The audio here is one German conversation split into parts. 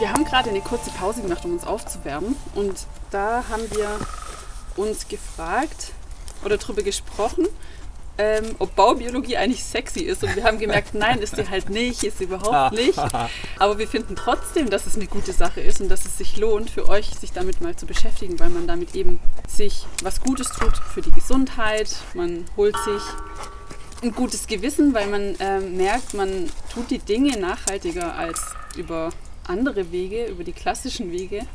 Wir haben gerade eine kurze Pause gemacht, um uns aufzuwärmen. Und da haben wir uns gefragt oder darüber gesprochen, ähm, ob Baubiologie eigentlich sexy ist. Und wir haben gemerkt, nein, ist sie halt nicht, ist sie überhaupt nicht. Aber wir finden trotzdem, dass es eine gute Sache ist und dass es sich lohnt, für euch sich damit mal zu beschäftigen, weil man damit eben sich was Gutes tut für die Gesundheit. Man holt sich ein gutes Gewissen, weil man ähm, merkt, man tut die Dinge nachhaltiger als über andere Wege, über die klassischen Wege.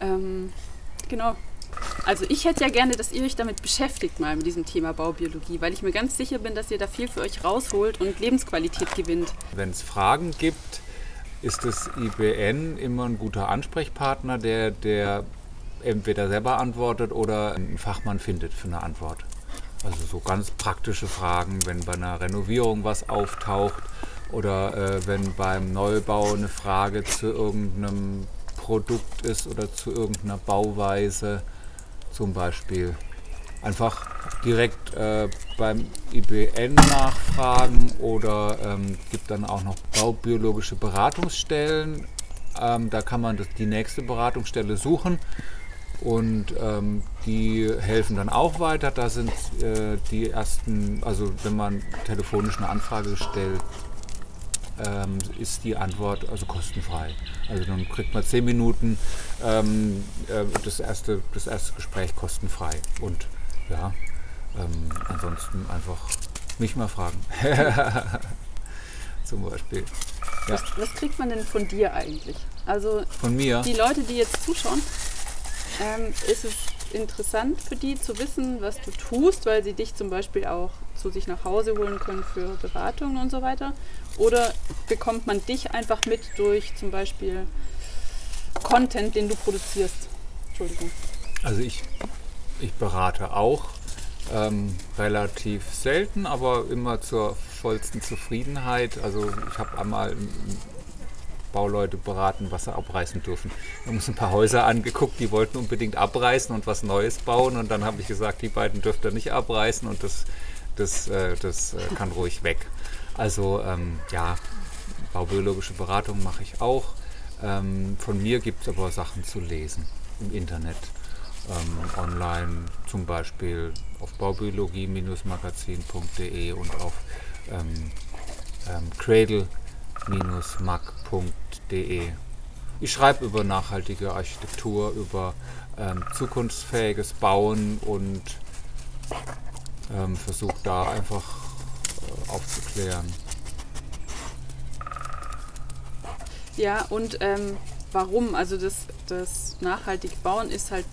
Ähm, genau. Also ich hätte ja gerne, dass ihr euch damit beschäftigt mal mit diesem Thema Baubiologie, weil ich mir ganz sicher bin, dass ihr da viel für euch rausholt und Lebensqualität gewinnt. Wenn es Fragen gibt, ist das IBN immer ein guter Ansprechpartner, der, der entweder selber antwortet oder einen Fachmann findet für eine Antwort. Also so ganz praktische Fragen, wenn bei einer Renovierung was auftaucht oder äh, wenn beim Neubau eine Frage zu irgendeinem Produkt ist oder zu irgendeiner Bauweise zum Beispiel. Einfach direkt äh, beim IBN nachfragen oder ähm, gibt dann auch noch baubiologische Beratungsstellen. Ähm, da kann man das, die nächste Beratungsstelle suchen und ähm, die helfen dann auch weiter. Da sind äh, die ersten, also wenn man telefonisch eine Anfrage stellt, ähm, ist die Antwort also kostenfrei. Also dann kriegt man zehn Minuten ähm, äh, das, erste, das erste Gespräch kostenfrei. Und ja, ähm, ansonsten einfach mich mal fragen. Zum Beispiel. Ja. Was, was, kriegt man denn von dir eigentlich? Also von mir? Die Leute, die jetzt zuschauen, ähm, ist es interessant für die zu wissen, was du tust, weil sie dich zum Beispiel auch zu sich nach Hause holen können für Beratungen und so weiter? Oder bekommt man dich einfach mit durch zum Beispiel Content, den du produzierst? Entschuldigung. Also ich, ich berate auch ähm, relativ selten, aber immer zur vollsten Zufriedenheit. Also ich habe einmal Bauleute beraten, was sie abreißen dürfen. Wir haben uns ein paar Häuser angeguckt, die wollten unbedingt abreißen und was Neues bauen. Und dann habe ich gesagt, die beiden dürft ihr nicht abreißen und das, das, äh, das äh, kann ruhig weg. Also ähm, ja, baubiologische Beratung mache ich auch. Ähm, von mir gibt es aber Sachen zu lesen im Internet. Ähm, online zum Beispiel auf baubiologie-magazin.de und auf ähm, ähm, cradle-mag.de. Ich schreibe über nachhaltige Architektur, über zukunftsfähiges Bauen und versuche da einfach aufzuklären. Ja, und ähm, warum? Also das, das nachhaltig Bauen ist halt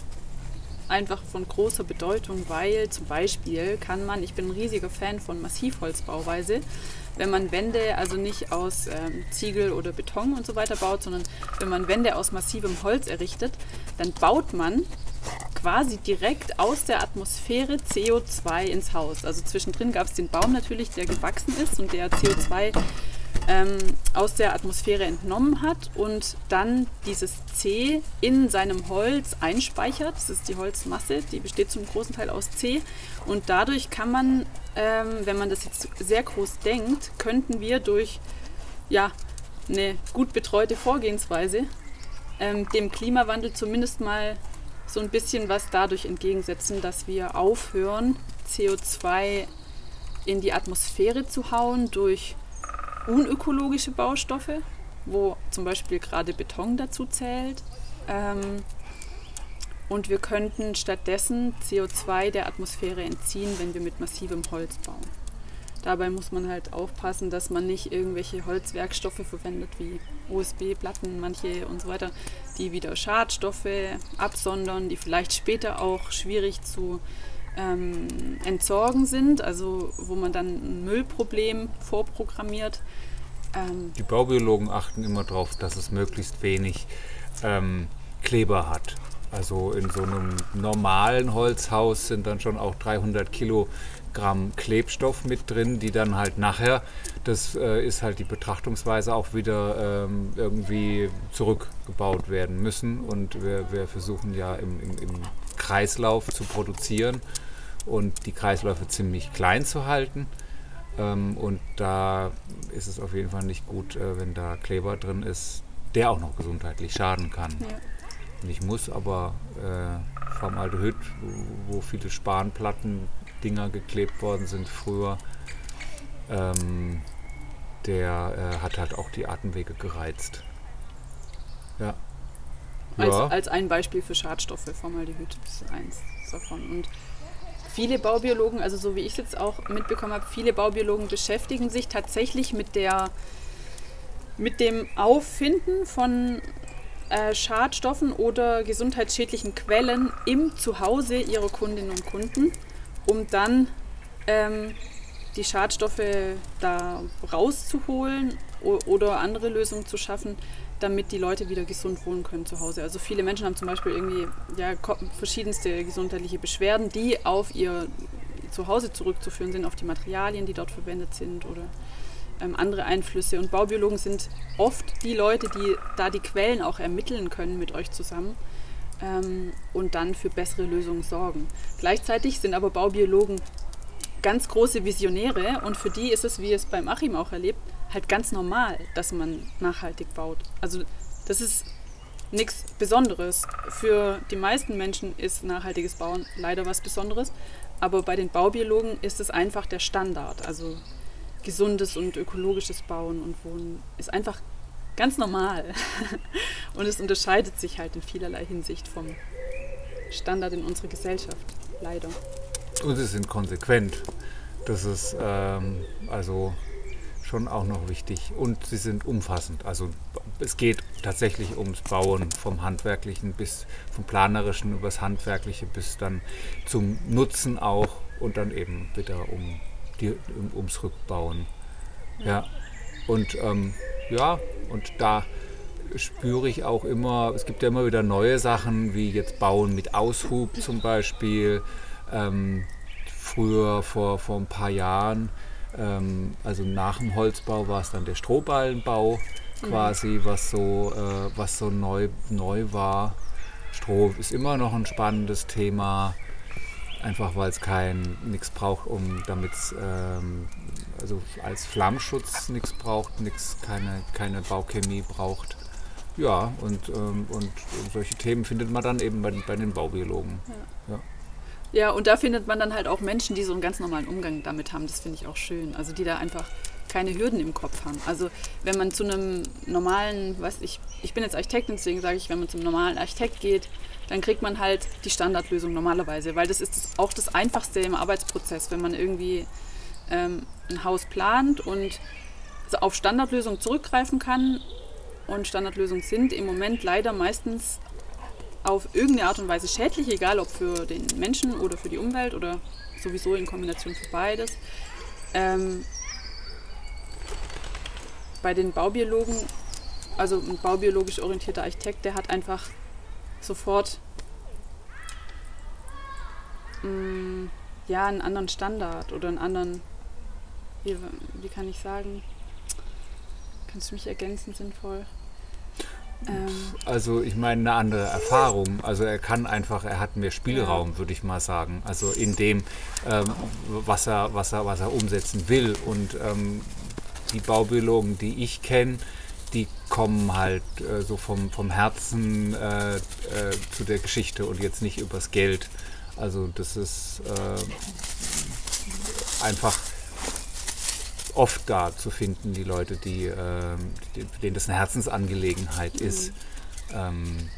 einfach von großer Bedeutung, weil zum Beispiel kann man, ich bin ein riesiger Fan von Massivholzbauweise, wenn man Wände also nicht aus ähm, Ziegel oder Beton und so weiter baut, sondern wenn man Wände aus massivem Holz errichtet, dann baut man quasi direkt aus der Atmosphäre CO2 ins Haus. Also zwischendrin gab es den Baum natürlich, der gewachsen ist und der CO2 ähm, aus der Atmosphäre entnommen hat und dann dieses C in seinem Holz einspeichert. Das ist die Holzmasse, die besteht zum großen Teil aus C. Und dadurch kann man, ähm, wenn man das jetzt sehr groß denkt, könnten wir durch ja, eine gut betreute Vorgehensweise ähm, dem Klimawandel zumindest mal so ein bisschen was dadurch entgegensetzen, dass wir aufhören, CO2 in die Atmosphäre zu hauen durch unökologische Baustoffe, wo zum Beispiel gerade Beton dazu zählt. Ähm, und wir könnten stattdessen CO2 der Atmosphäre entziehen, wenn wir mit massivem Holz bauen. Dabei muss man halt aufpassen, dass man nicht irgendwelche Holzwerkstoffe verwendet, wie USB-Platten, manche und so weiter, die wieder Schadstoffe absondern, die vielleicht später auch schwierig zu ähm, entsorgen sind, also wo man dann ein Müllproblem vorprogrammiert. Ähm die Baubiologen achten immer darauf, dass es möglichst wenig ähm, Kleber hat. Also in so einem normalen Holzhaus sind dann schon auch 300 Kilogramm Klebstoff mit drin, die dann halt nachher, das äh, ist halt die Betrachtungsweise, auch wieder ähm, irgendwie zurückgebaut werden müssen. Und wir, wir versuchen ja im, im, im Kreislauf zu produzieren und die Kreisläufe ziemlich klein zu halten. Ähm, und da ist es auf jeden Fall nicht gut, äh, wenn da Kleber drin ist, der auch noch gesundheitlich schaden kann. Ja. Nicht muss, aber äh, Formaldehyd, wo, wo viele Spanplatten-Dinger geklebt worden sind früher, ähm, der äh, hat halt auch die Atemwege gereizt. Ja. Als, Ja. als ein Beispiel für Schadstoffe, Formaldehyd ist eins davon. Und viele Baubiologen, also so wie ich es jetzt auch mitbekommen habe, viele Baubiologen beschäftigen sich tatsächlich mit der mit dem Auffinden von äh, Schadstoffen oder gesundheitsschädlichen Quellen im Zuhause ihrer Kundinnen und Kunden, um dann ähm, die Schadstoffe da rauszuholen oder andere Lösungen zu schaffen, damit die Leute wieder gesund wohnen können zu Hause. Also viele Menschen haben zum Beispiel irgendwie ja, verschiedenste gesundheitliche Beschwerden, die auf ihr Zuhause zurückzuführen sind, auf die Materialien, die dort verwendet sind oder ähm, andere Einflüsse. Und Baubiologen sind oft die Leute, die da die Quellen auch ermitteln können mit euch zusammen ähm, und dann für bessere Lösungen sorgen. Gleichzeitig sind aber Baubiologen ganz große Visionäre und für die ist es, wie es beim Achim auch erlebt, halt ganz normal, dass man nachhaltig baut. Also das ist nichts Besonderes. Für die meisten Menschen ist nachhaltiges Bauen leider was Besonderes, aber bei den Baubiologen ist es einfach der Standard. Also gesundes und ökologisches Bauen und Wohnen ist einfach ganz normal. Und es unterscheidet sich halt in vielerlei Hinsicht vom Standard in unserer Gesellschaft, leider. Und sie sind konsequent. Das ist ähm, also schon auch noch wichtig. Und sie sind umfassend. Also es geht tatsächlich ums Bauen vom Handwerklichen bis vom Planerischen übers Handwerkliche bis dann zum Nutzen auch und dann eben wieder um die, um, ums Rückbauen. Ja. Und ähm, ja, und da spüre ich auch immer, es gibt ja immer wieder neue Sachen, wie jetzt Bauen mit Aushub zum Beispiel. Ähm, früher, vor, vor ein paar Jahren, ähm, also nach dem Holzbau war es dann der Strohballenbau quasi, was so, äh, was so neu, neu war. Stroh ist immer noch ein spannendes Thema, einfach weil es kein nichts braucht, um damit ähm, also als Flammschutz nichts braucht, nichts keine, keine Bauchemie braucht. Ja, und, ähm, und solche Themen findet man dann eben bei, bei den Baubiologen. Ja, und da findet man dann halt auch Menschen, die so einen ganz normalen Umgang damit haben. Das finde ich auch schön. Also die da einfach keine Hürden im Kopf haben. Also wenn man zu einem normalen, weiß ich, ich bin jetzt Architektin, deswegen sage ich, wenn man zum normalen Architekt geht, dann kriegt man halt die Standardlösung normalerweise, weil das ist auch das Einfachste im Arbeitsprozess, wenn man irgendwie ähm, ein Haus plant und auf Standardlösungen zurückgreifen kann. Und Standardlösungen sind im Moment leider meistens auf irgendeine Art und Weise schädlich, egal ob für den Menschen oder für die Umwelt oder sowieso in Kombination für beides. Ähm, bei den Baubiologen, also ein baubiologisch orientierter Architekt, der hat einfach sofort mh, ja, einen anderen Standard oder einen anderen, wie, wie kann ich sagen, kannst du mich ergänzen sinnvoll? Ähm, Also ich meine eine andere Erfahrung. Also er kann einfach, er hat mehr Spielraum, würde ich mal sagen. Also in dem, ähm, was, er, was, er, was er umsetzen will. Und ähm, die Baubiologen, die ich kenne, die kommen halt äh, so vom, vom Herzen äh, äh, zu der Geschichte und jetzt nicht übers Geld. Also das ist äh, einfach oft da zu finden, die Leute, die, ähm, die, denen das eine Herzensangelegenheit ist, ähm,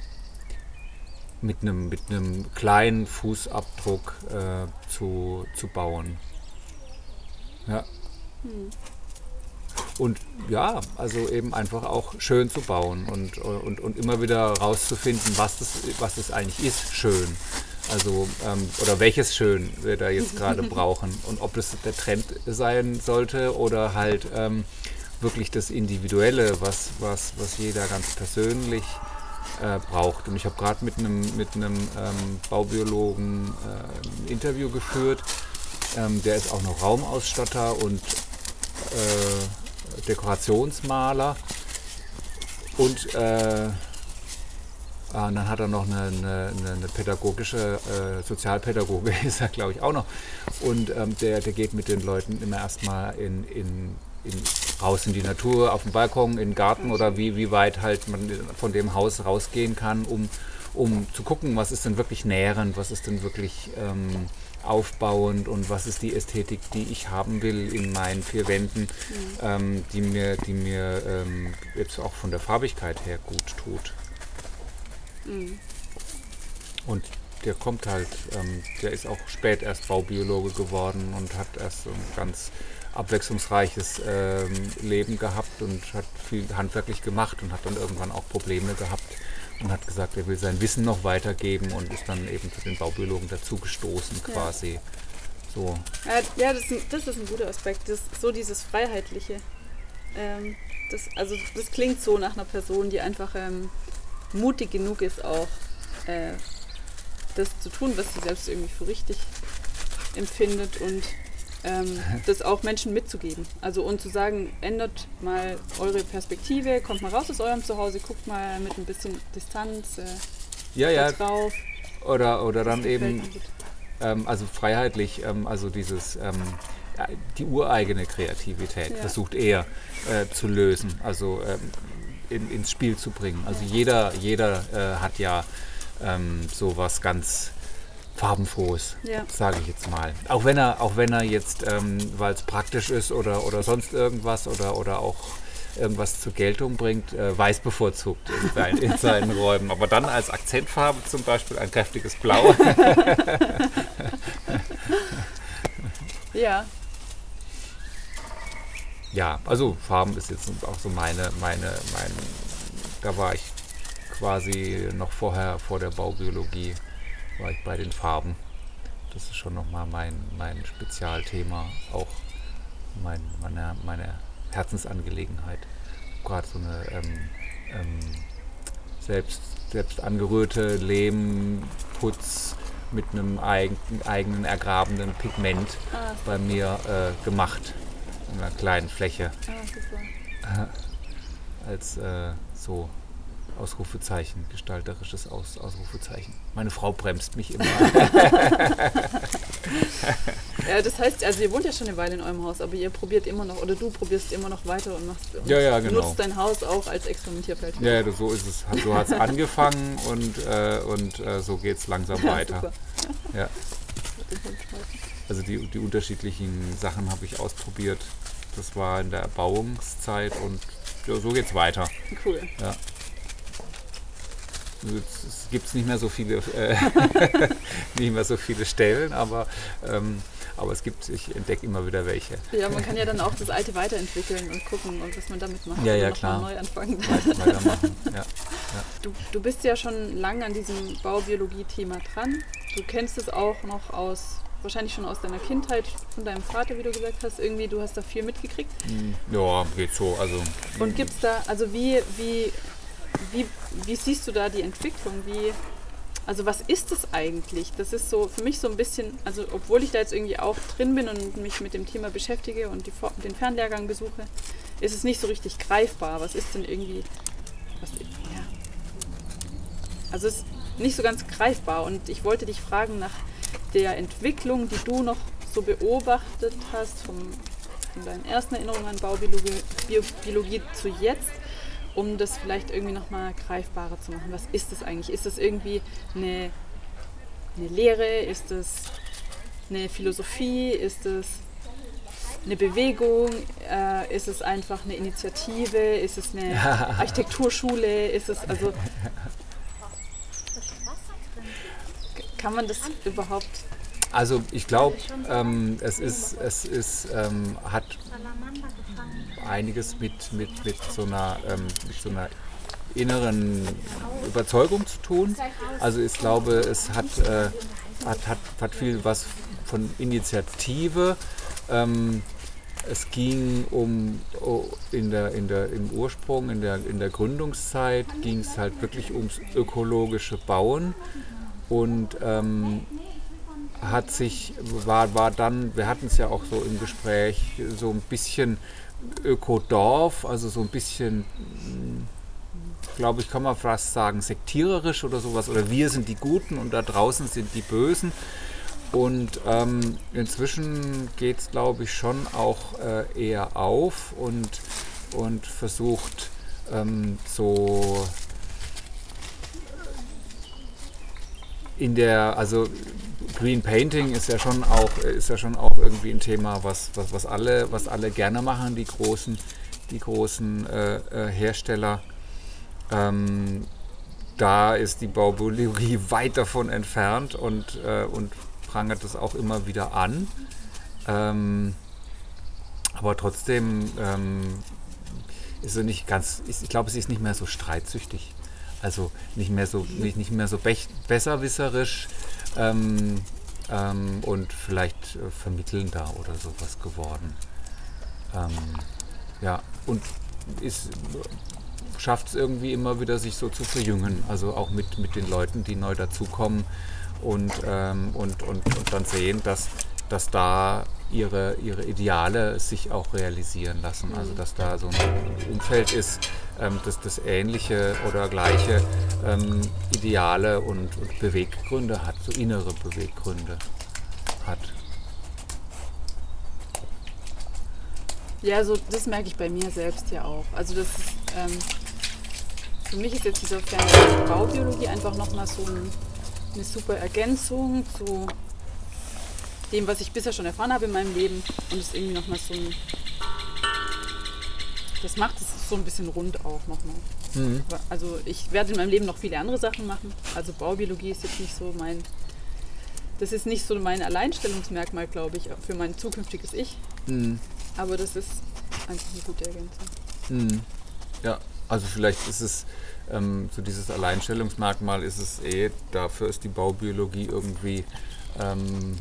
mit einem mit einem kleinen Fußabdruck äh, zu, zu bauen. Ja. Und ja, also eben einfach auch schön zu bauen und, und, und immer wieder rauszufinden, was das, was das eigentlich ist, schön. Also, ähm, oder welches Schön wir da jetzt gerade brauchen und ob das der Trend sein sollte oder halt ähm, wirklich das Individuelle, was, was, was jeder ganz persönlich äh, braucht. Und ich habe gerade mit einem mit einem ähm, Baubiologen äh, ein Interview geführt. Ähm, der ist auch noch Raumausstatter und äh, Dekorationsmaler. Und äh, Ah, und dann hat er noch eine, eine, eine- pädagogische, äh, Sozialpädagoge ist er, glaube ich, auch noch. Und ähm, der, der geht mit den Leuten immer erstmal in, in in, raus in die Natur, auf den Balkon, in den Garten oder wie, wie weit halt man von dem Haus rausgehen kann, um, um zu gucken, was ist denn wirklich nährend, was ist denn wirklich ähm, aufbauend und was ist die Ästhetik, die ich haben will in meinen vier Wänden, mhm. ähm, die mir, die mir ähm, jetzt auch von der Farbigkeit her gut tut. Mhm. Und der kommt halt, ähm, der ist auch spät erst Baubiologe geworden und hat erst so ein ganz abwechslungsreiches ähm, Leben gehabt und hat viel handwerklich gemacht und hat dann irgendwann auch Probleme gehabt und hat gesagt, er will sein Wissen noch weitergeben und ist dann eben zu den Baubiologen dazugestoßen quasi. Ja. So. Ja, das, ist, das ist ein guter Aspekt, das, so dieses Freiheitliche. Ähm, das, also das klingt so nach einer Person, die einfach ähm, mutig genug ist, auch äh, das zu tun, was sie selbst irgendwie für richtig empfindet und ähm, das auch Menschen mitzugeben. Also und zu sagen, ändert mal eure Perspektive, kommt mal raus aus eurem Zuhause, guckt mal mit ein bisschen Distanz äh, ja, ja. drauf. Oder, oder dann eben, ähm, also freiheitlich, ähm, also dieses, ähm, die ureigene Kreativität ja. versucht er äh, zu lösen, also ähm, in, ins Spiel zu bringen. Also jeder, jeder äh, hat ja ähm, so was ganz farbenfrohes, ja. sage ich jetzt mal. Auch wenn er, auch wenn er jetzt, ähm, weil es praktisch ist oder, oder sonst irgendwas oder, oder auch irgendwas zur Geltung bringt, äh, weiß bevorzugt in seinen, in seinen Räumen. Aber dann als Akzentfarbe zum Beispiel ein kräftiges Blau. ja. Ja, also Farben ist jetzt auch so meine, meine, mein, da war ich quasi noch vorher, vor der Baubiologie, war ich bei den Farben. Das ist schon nochmal mein, mein Spezialthema, auch mein, meine, meine Herzensangelegenheit. Gerade so eine ähm, ähm, selbst, selbst angerührte Lehmputz mit einem eigen, eigenen ergrabenen Pigment ah, bei mir äh, gemacht. In einer kleinen Fläche. Ah, Als äh, so Ausrufezeichen, gestalterisches Aus, Ausrufezeichen. Meine Frau bremst mich immer. ja, das heißt, also ihr wohnt ja schon eine Weile in eurem Haus, aber ihr probiert immer noch, oder du probierst immer noch weiter und machst und ja, ja, genau. nutzt dein Haus auch als Experimentierfeld. Ja, ja, so ist es. So hat es angefangen und, äh, und äh, so geht es langsam weiter. Ja. Also die, die unterschiedlichen Sachen habe ich ausprobiert. Das war in der Erbauungszeit und ja, so geht es weiter. Cool. Ja. Es gibt nicht mehr so viele, äh, nicht mehr so viele Stellen, aber, ähm, aber es gibt, ich entdecke immer wieder welche. Ja, man kann ja dann auch das alte weiterentwickeln und gucken und was man damit macht. Ja, ja, klar. Neu anfangen. weitermachen. Ja, ja. Du, du bist ja schon lange an diesem Baubiologie-Thema dran. Du kennst es auch noch aus wahrscheinlich schon aus deiner Kindheit von deinem Vater, wie du gesagt hast, irgendwie, du hast da viel mitgekriegt. Hm, ja, geht so. Also, und gibt es da, also wie, wie wie, wie siehst du da die Entwicklung? Wie, also was ist das eigentlich? Das ist so für mich so ein bisschen, also obwohl ich da jetzt irgendwie auch drin bin und mich mit dem Thema beschäftige und die, den Fernlehrgang besuche, ist es nicht so richtig greifbar. Was ist denn irgendwie, was, ja. Also es ist nicht so ganz greifbar und ich wollte dich fragen nach der Entwicklung, die du noch so beobachtet hast, vom, von deinen ersten Erinnerungen an Baubiologie Biologie zu jetzt um das vielleicht irgendwie nochmal greifbarer zu machen. Was ist das eigentlich? Ist das irgendwie eine, eine Lehre? Ist das eine Philosophie? Ist das eine Bewegung? Äh, ist es einfach eine Initiative? Ist es eine Architekturschule? Ist es also. Kann man das überhaupt also ich glaube, ähm, es ist, es ist, ähm, hat einiges mit, mit, mit, so einer, ähm, mit so einer inneren Überzeugung zu tun. Also ich glaube, es hat, äh, hat, hat, hat viel was von Initiative. Ähm, es ging um oh, in der, in der, im Ursprung, in der, in der Gründungszeit ging es halt wirklich ums ökologische Bauen. Und ähm, hat sich, war, war dann, wir hatten es ja auch so im Gespräch, so ein bisschen Ökodorf, also so ein bisschen, glaube ich, kann man fast sagen, sektiererisch oder sowas. Oder wir sind die Guten und da draußen sind die Bösen. Und ähm, inzwischen geht es, glaube ich, schon auch äh, eher auf und, und versucht ähm, so in der, also Green Painting ist ja schon auch, ist ja schon auch irgendwie ein Thema, was, was, was, alle, was alle gerne machen, die großen, die großen äh, äh, Hersteller. Ähm, da ist die Baubiologie weit davon entfernt und, äh, und prangert das auch immer wieder an. Ähm, aber trotzdem ähm, ist sie nicht ganz, ich glaube, sie ist nicht mehr so streitsüchtig. Also nicht mehr so, nicht, nicht mehr so besserwisserisch ähm, ähm, und vielleicht äh, vermittelnder oder sowas geworden. Ähm, ja, und schafft es irgendwie immer wieder, sich so zu verjüngen. Also auch mit, mit den Leuten, die neu dazukommen und, ähm, und, und, und dann sehen, dass, dass da ihre, ihre Ideale sich auch realisieren lassen. Also dass da so ein Umfeld ist, ähm, das das ähnliche oder gleiche ähm, Ideale und, und Beweggründe hat, so innere Beweggründe hat. Ja, so das merke ich bei mir selbst ja auch. Also das ist, ähm, für mich ist jetzt dieser Baubiologie einfach nochmal so ein, eine super Ergänzung zu dem, was ich bisher schon erfahren habe in meinem Leben und es irgendwie nochmal so ein. Das macht es so ein bisschen rund auch nochmal. Mhm. Also ich werde in meinem Leben noch viele andere Sachen machen. Also Baubiologie ist jetzt nicht so mein. Das ist nicht so mein Alleinstellungsmerkmal, glaube ich, für mein zukünftiges Ich. Mhm. Aber das ist einfach eine gute Ergänzung. Mhm. Ja, also vielleicht ist es ähm, so dieses Alleinstellungsmerkmal ist es eh, dafür ist die Baubiologie irgendwie ähm,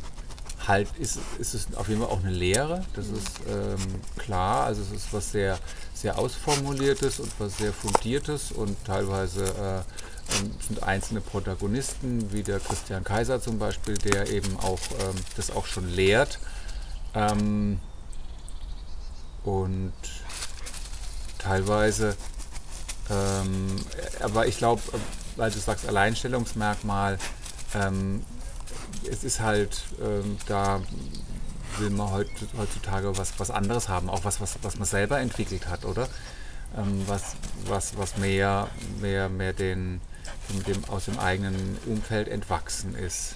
halt ist, ist es auf jeden Fall auch eine Lehre, das ist ähm, klar. Also es ist was sehr, sehr ausformuliertes und was sehr fundiertes und teilweise äh, ähm, sind einzelne Protagonisten, wie der Christian Kaiser zum Beispiel, der eben auch ähm, das auch schon lehrt. Ähm, und teilweise, ähm, aber ich glaube, weil du sagst Alleinstellungsmerkmal, ähm, es ist halt, ähm, da will man heutzutage was, was anderes haben, auch was, was, was man selber entwickelt hat, oder? Ähm, was, was, was mehr, mehr, mehr den, dem, aus dem eigenen Umfeld entwachsen ist.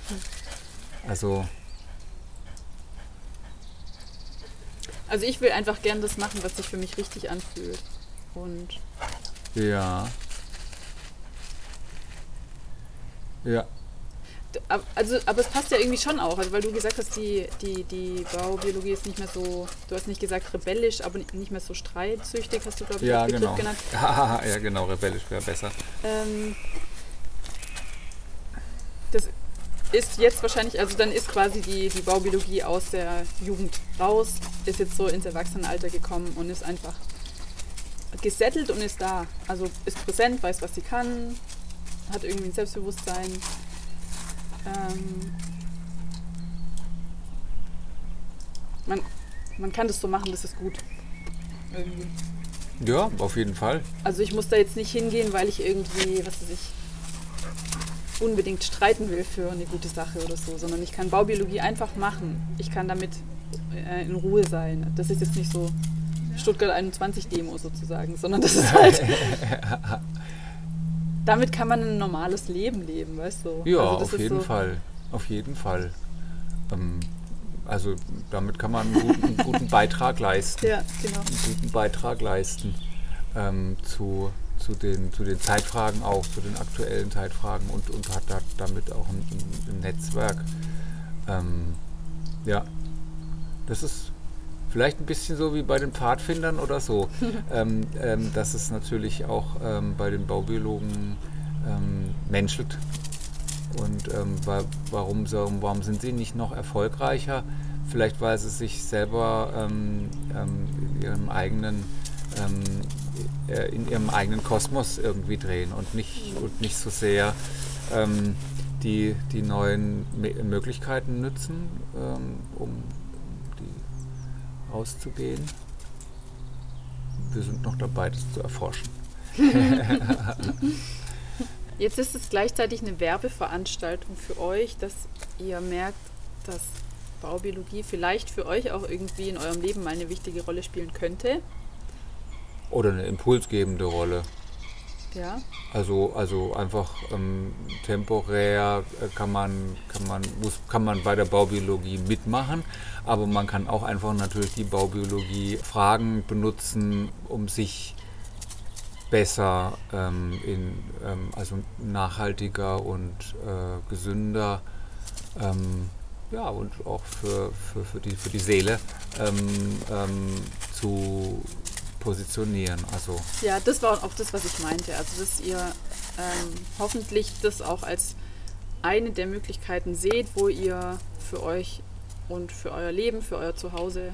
Also. Also ich will einfach gern das machen, was sich für mich richtig anfühlt. Und. Ja. Ja also, aber es passt ja irgendwie schon auch, also weil du gesagt hast, die, die, die Baubiologie ist nicht mehr so, du hast nicht gesagt rebellisch, aber nicht mehr so streitsüchtig, hast du, glaube ich, ja, genau. genannt. ja, genau, rebellisch wäre besser. Ähm, das ist jetzt wahrscheinlich, also dann ist quasi die, die Baubiologie aus der Jugend raus, ist jetzt so ins Erwachsenenalter gekommen und ist einfach gesettelt und ist da. Also ist präsent, weiß, was sie kann, hat irgendwie ein Selbstbewusstsein, ähm, man, man kann das so machen, das ist gut. Irgendwie. Ja, auf jeden Fall. Also ich muss da jetzt nicht hingehen, weil ich irgendwie, was weiß ich, unbedingt streiten will für eine gute Sache oder so, sondern ich kann Baubiologie einfach machen. Ich kann damit äh, in Ruhe sein. Das ist jetzt nicht so Stuttgart 21 Demo sozusagen, sondern das ist halt damit kann man ein normales Leben leben, weißt du? Ja, also auf jeden so Fall. Auf jeden Fall. Ähm, also damit kann man einen guten, einen guten Beitrag leisten. Ja, genau. Einen guten Beitrag leisten ähm, zu, zu, den, zu den Zeitfragen auch, zu den aktuellen Zeitfragen und, und hat da, damit auch ein, ein Netzwerk. Ähm, ja, das ist Vielleicht ein bisschen so wie bei den Pfadfindern oder so. ähm, ähm, dass es natürlich auch ähm, bei den Baubiologen ähm, menschelt. Und ähm, warum, so, warum sind sie nicht noch erfolgreicher? Vielleicht weil sie sich selber ähm, in ihrem eigenen äh, in ihrem eigenen Kosmos irgendwie drehen und nicht, und nicht so sehr die, die neuen Möglichkeiten nutzen, um auszugehen. Wir sind noch dabei, das zu erforschen. Jetzt ist es gleichzeitig eine Werbeveranstaltung für euch, dass ihr merkt, dass Baubiologie vielleicht für euch auch irgendwie in eurem Leben mal eine wichtige Rolle spielen könnte. Oder eine impulsgebende Rolle. Ja. Also, also einfach ähm, temporär äh, kann man, kann, man, muss, kann man bei der Baubiologie mitmachen, aber man kann auch einfach natürlich die Baubiologie Fragen benutzen, um sich besser ähm, in, ähm, also nachhaltiger und äh, gesünder ähm, ja, und auch für, für, für, die, für die Seele ähm, ähm, zu positionieren. Also ja, das war auch das, was ich meinte. Also dass ihr ähm, hoffentlich das auch als eine der Möglichkeiten seht, wo ihr für euch und für euer Leben, für euer Zuhause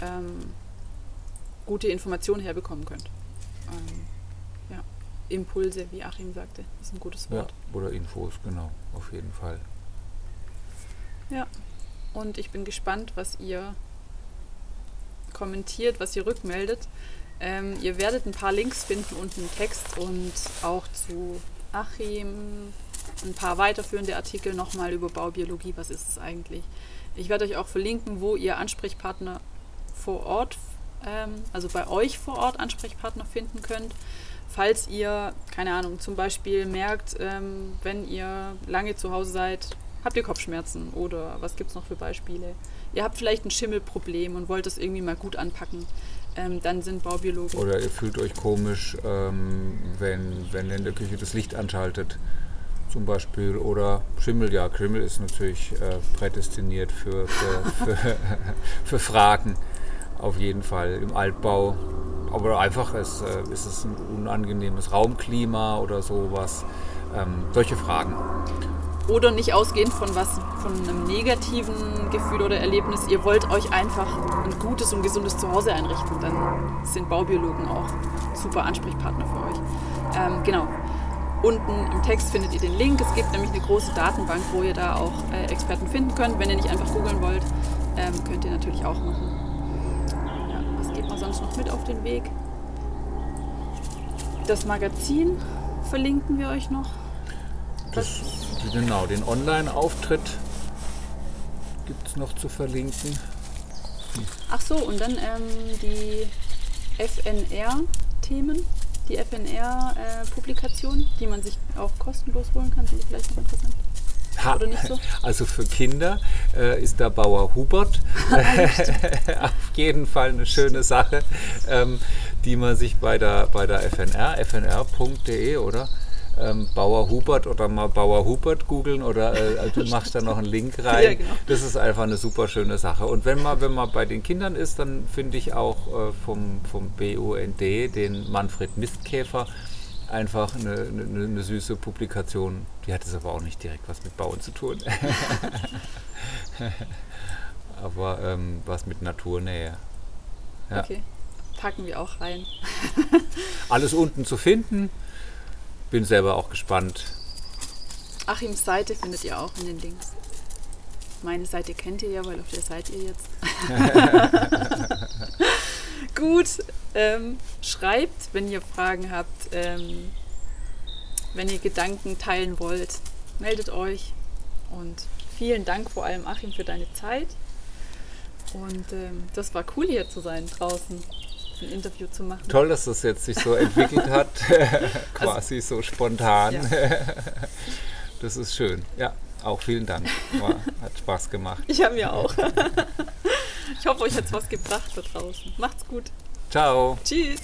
ähm, gute Informationen herbekommen könnt. Ähm, ja, Impulse, wie Achim sagte, ist ein gutes Wort. Ja, oder Infos, genau, auf jeden Fall. Ja, und ich bin gespannt, was ihr kommentiert, was ihr rückmeldet. Ähm, ihr werdet ein paar Links finden unten im Text und auch zu Achim ein paar weiterführende Artikel nochmal über Baubiologie. Was ist es eigentlich? Ich werde euch auch verlinken, wo ihr Ansprechpartner vor Ort, ähm, also bei euch vor Ort Ansprechpartner finden könnt. Falls ihr, keine Ahnung, zum Beispiel merkt, ähm, wenn ihr lange zu Hause seid, habt ihr Kopfschmerzen oder was gibt es noch für Beispiele? Ihr habt vielleicht ein Schimmelproblem und wollt es irgendwie mal gut anpacken. Ähm, dann sind Baubiologen. Oder ihr fühlt euch komisch, ähm, wenn, wenn ihr in der Küche das Licht anschaltet, zum Beispiel. Oder Schimmel, ja, Schimmel ist natürlich äh, prädestiniert für, für, für, für, Fragen, auf jeden Fall im Altbau. Aber einfach ist, äh, ist es ein unangenehmes Raumklima oder sowas. Ähm, solche Fragen. Oder nicht ausgehend von was, von einem negativen Gefühl oder Erlebnis. Ihr wollt euch einfach ein gutes und gesundes Zuhause einrichten. Dann sind Baubiologen auch super Ansprechpartner für euch. Ähm, genau. Unten im Text findet ihr den Link. Es gibt nämlich eine große Datenbank, wo ihr da auch äh, Experten finden könnt. Wenn ihr nicht einfach googeln wollt, ähm, könnt ihr natürlich auch machen. Ja, was geht man sonst noch mit auf den Weg? Das Magazin verlinken wir euch noch. Das Genau, den Online-Auftritt gibt es noch zu verlinken. Ach so, und dann ähm, die FNR-Themen, die FNR-Publikationen, die man sich auch kostenlos holen kann, sind die vielleicht noch interessant. Ha, so? Also für Kinder äh, ist der Bauer Hubert auf jeden Fall eine schöne Sache, ähm, die man sich bei der, bei der FNR, fnr.de, oder? Ähm, Bauer Hubert oder mal Bauer Hubert googeln oder äh, du machst da noch einen Link rein. Ja, genau. Das ist einfach eine super schöne Sache. Und wenn man, wenn man bei den Kindern ist, dann finde ich auch äh, vom, vom BUND den Manfred Mistkäfer einfach eine, eine, eine, süße Publikation. Die hat es aber auch nicht direkt was mit Bauen zu tun. aber ähm, was mit Naturnähe. Ja. Okay, packen wir auch rein. Alles unten zu finden bin selber auch gespannt. Achims Seite findet ihr auch in den Links. Meine Seite kennt ihr ja, weil auf der seid ihr jetzt. Gut, ähm, schreibt, wenn ihr Fragen habt, ähm, wenn ihr Gedanken teilen wollt, meldet euch. Und vielen Dank vor allem, Achim, für deine Zeit. Und ähm, das war cool hier zu sein draußen ein Interview zu machen. Toll, dass das jetzt sich so entwickelt hat, quasi also, so spontan. Ja. Das ist schön. Ja, auch vielen Dank. War, hat Spaß gemacht. Ich habe mir auch. Ich hoffe, euch hat es was gebracht da draußen. Macht's gut. Ciao. Tschüss.